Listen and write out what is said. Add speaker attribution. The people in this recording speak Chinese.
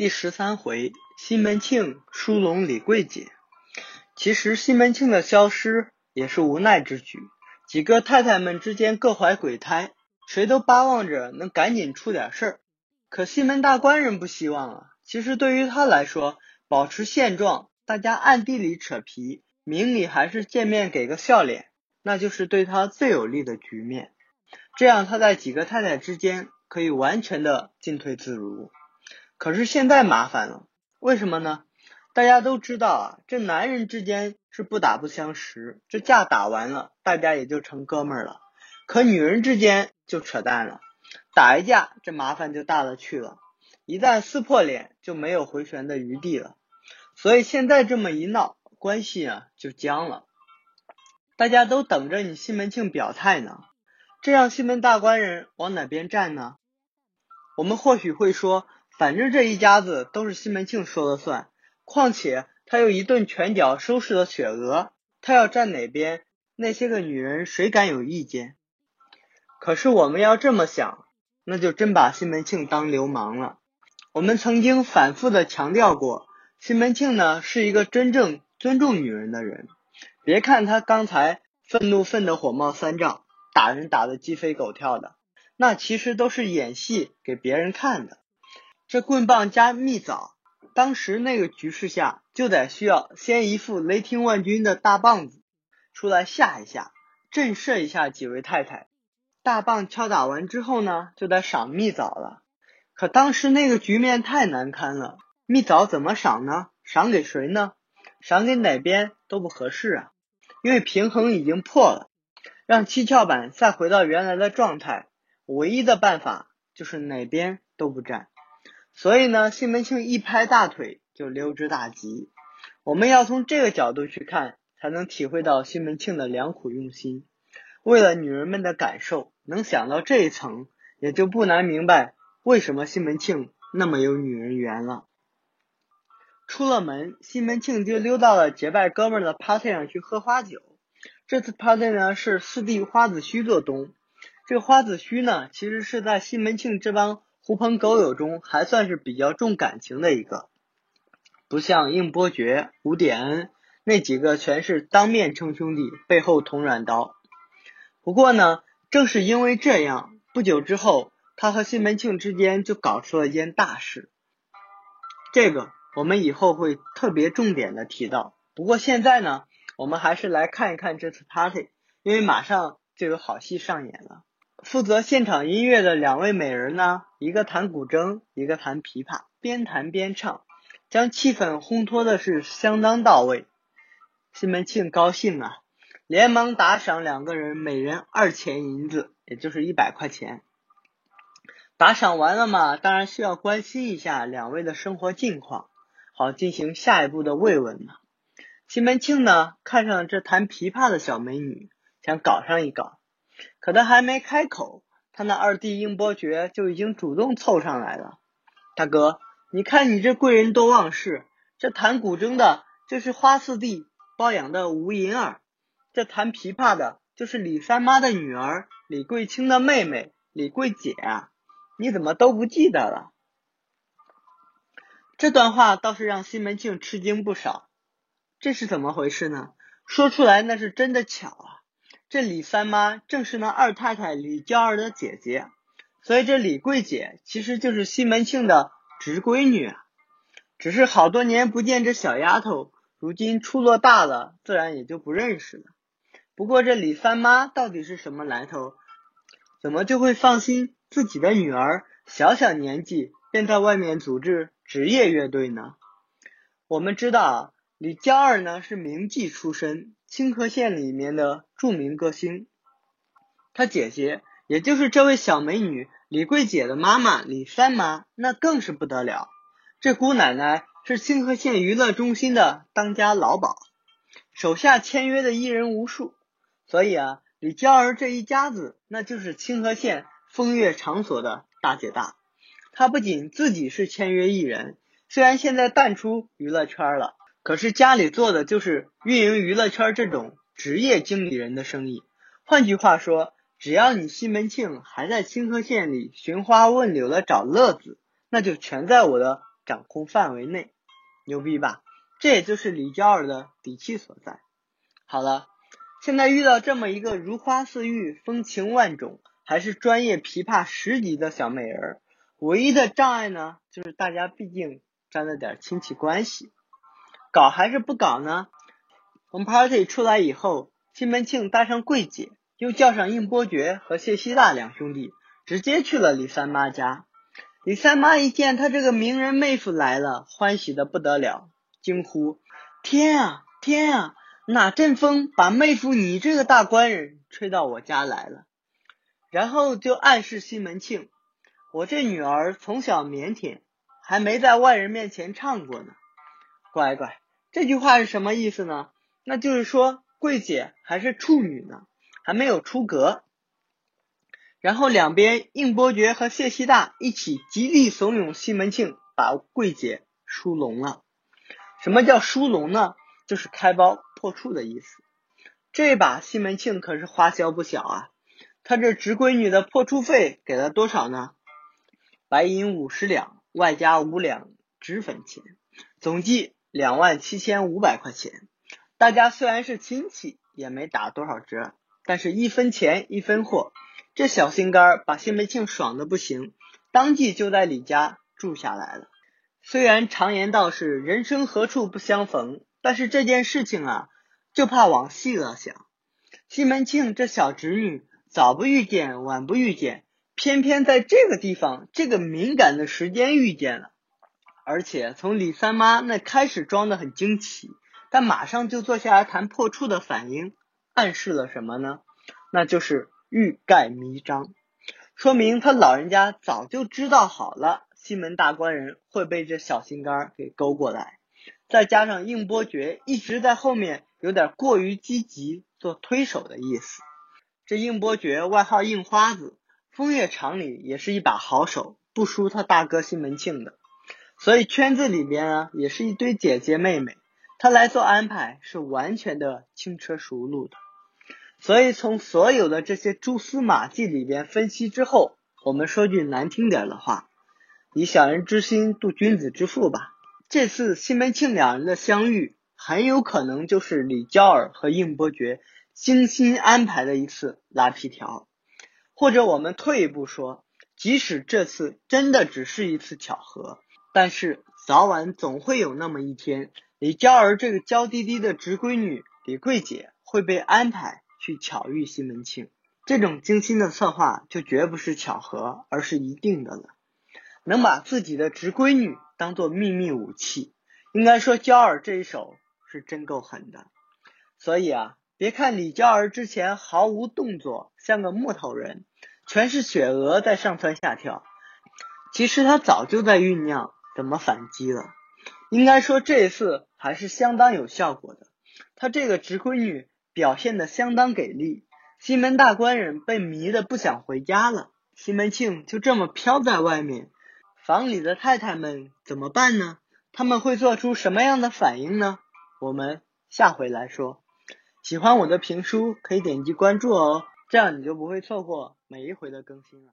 Speaker 1: 第十三回，西门庆疏拢李桂姐。其实西门庆的消失也是无奈之举，几个太太们之间各怀鬼胎，谁都巴望着能赶紧出点事儿。可西门大官人不希望啊。其实对于他来说，保持现状，大家暗地里扯皮，明里还是见面给个笑脸，那就是对他最有利的局面。这样他在几个太太之间可以完全的进退自如。可是现在麻烦了，为什么呢？大家都知道啊，这男人之间是不打不相识，这架打完了，大家也就成哥们儿了。可女人之间就扯淡了，打一架，这麻烦就大了去了。一旦撕破脸，就没有回旋的余地了。所以现在这么一闹，关系啊就僵了。大家都等着你西门庆表态呢，这让西门大官人往哪边站呢？我们或许会说。反正这一家子都是西门庆说了算，况且他又一顿拳脚收拾了雪娥，他要站哪边，那些个女人谁敢有意见？可是我们要这么想，那就真把西门庆当流氓了。我们曾经反复的强调过，西门庆呢是一个真正尊重女人的人。别看他刚才愤怒愤得火冒三丈，打人打得鸡飞狗跳的，那其实都是演戏给别人看的。这棍棒加蜜枣，当时那个局势下，就得需要先一副雷霆万钧的大棒子出来吓一下，震慑一下几位太太。大棒敲打完之后呢，就得赏蜜枣了。可当时那个局面太难堪了，蜜枣怎么赏呢？赏给谁呢？赏给哪边都不合适啊，因为平衡已经破了。让七窍板再回到原来的状态，唯一的办法就是哪边都不占。所以呢，西门庆一拍大腿就溜之大吉。我们要从这个角度去看，才能体会到西门庆的良苦用心。为了女人们的感受，能想到这一层，也就不难明白为什么西门庆那么有女人缘了。出了门，西门庆就溜到了结拜哥们的 party 上去喝花酒。这次 party 呢是四弟花子虚做东。这花子虚呢，其实是在西门庆这帮。狐朋狗友中还算是比较重感情的一个，不像应伯爵、吴典恩那几个全是当面称兄弟，背后捅软刀。不过呢，正是因为这样，不久之后，他和西门庆之间就搞出了一件大事。这个我们以后会特别重点的提到。不过现在呢，我们还是来看一看这次 party，因为马上就有好戏上演了。负责现场音乐的两位美人呢，一个弹古筝，一个弹琵琶，边弹边唱，将气氛烘托的是相当到位。西门庆高兴啊，连忙打赏两个人每人二钱银子，也就是一百块钱。打赏完了嘛，当然需要关心一下两位的生活近况，好进行下一步的慰问嘛。西门庆呢，看上了这弹琵琶的小美女，想搞上一搞。可他还没开口，他那二弟应伯爵就已经主动凑上来了。大哥，你看你这贵人多忘事，这弹古筝的这是花四弟包养的吴银儿，这弹琵琶的就是李三妈的女儿李桂清的妹妹李桂姐啊，你怎么都不记得了？这段话倒是让西门庆吃惊不少。这是怎么回事呢？说出来那是真的巧啊。这李三妈正是那二太太李娇儿的姐姐，所以这李桂姐其实就是西门庆的侄闺女。只是好多年不见这小丫头，如今出落大了，自然也就不认识了。不过这李三妈到底是什么来头？怎么就会放心自己的女儿小小年纪便在外面组织职业乐队呢？我们知道，李娇儿呢是名妓出身。清河县里面的著名歌星，他姐姐也就是这位小美女李桂姐的妈妈李三妈，那更是不得了。这姑奶奶是清河县娱乐中心的当家老鸨，手下签约的艺人无数，所以啊，李娇儿这一家子那就是清河县风月场所的大姐大。她不仅自己是签约艺人，虽然现在淡出娱乐圈了。可是家里做的就是运营娱乐圈这种职业经理人的生意。换句话说，只要你西门庆还在清河县里寻花问柳的找乐子，那就全在我的掌控范围内，牛逼吧？这也就是李娇儿的底气所在。好了，现在遇到这么一个如花似玉、风情万种，还是专业琵琶十级的小美人儿，唯一的障碍呢，就是大家毕竟沾了点亲戚关系，搞还是不搞呢？从 party 出来以后，西门庆带上桂姐，又叫上应伯爵和谢希大两兄弟，直接去了李三妈家。李三妈一见他这个名人妹夫来了，欢喜的不得了。惊呼：“天啊天啊！哪阵风把妹夫你这个大官人吹到我家来了？”然后就暗示西门庆：“我这女儿从小腼腆，还没在外人面前唱过呢。”乖乖，这句话是什么意思呢？那就是说桂姐还是处女呢，还没有出阁。然后两边应伯爵和谢希大一起极力怂恿西门庆把桂姐梳笼了。什么叫疏聋呢？就是开包破处的意思。这把西门庆可是花销不小啊！他这侄闺女的破处费给了多少呢？白银五十两，外加五两脂粉钱，总计两万七千五百块钱。大家虽然是亲戚，也没打多少折，但是一分钱一分货，这小心肝把西门庆爽的不行，当即就在李家住下来了。虽然常言道是人生何处不相逢，但是这件事情啊，就怕往细了想。西门庆这小侄女早不遇见，晚不遇见，偏偏在这个地方这个敏感的时间遇见了。而且从李三妈那开始装的很惊奇，但马上就坐下来谈破处的反应，暗示了什么呢？那就是欲盖弥彰，说明他老人家早就知道好了。西门大官人会被这小心肝给勾过来，再加上应伯爵一直在后面有点过于积极做推手的意思。这应伯爵外号应花子，风月场里也是一把好手，不输他大哥西门庆的。所以圈子里边啊，也是一堆姐姐妹妹，他来做安排是完全的轻车熟路的。所以从所有的这些蛛丝马迹里边分析之后，我们说句难听点的话。以小人之心度君子之腹吧。这次西门庆两人的相遇，很有可能就是李娇儿和应伯爵精心安排的一次拉皮条。或者我们退一步说，即使这次真的只是一次巧合，但是早晚总会有那么一天，李娇儿这个娇滴滴的侄闺女李桂姐会被安排去巧遇西门庆。这种精心的策划就绝不是巧合，而是一定的了。能把自己的侄闺女当做秘密武器，应该说娇儿这一手是真够狠的。所以啊，别看李娇儿之前毫无动作，像个木头人，全是雪娥在上蹿下跳，其实她早就在酝酿怎么反击了。应该说这一次还是相当有效果的。她这个直闺女表现的相当给力，西门大官人被迷的不想回家了，西门庆就这么飘在外面。房里的太太们怎么办呢？他们会做出什么样的反应呢？我们下回来说。喜欢我的评书可以点击关注哦，这样你就不会错过每一回的更新了。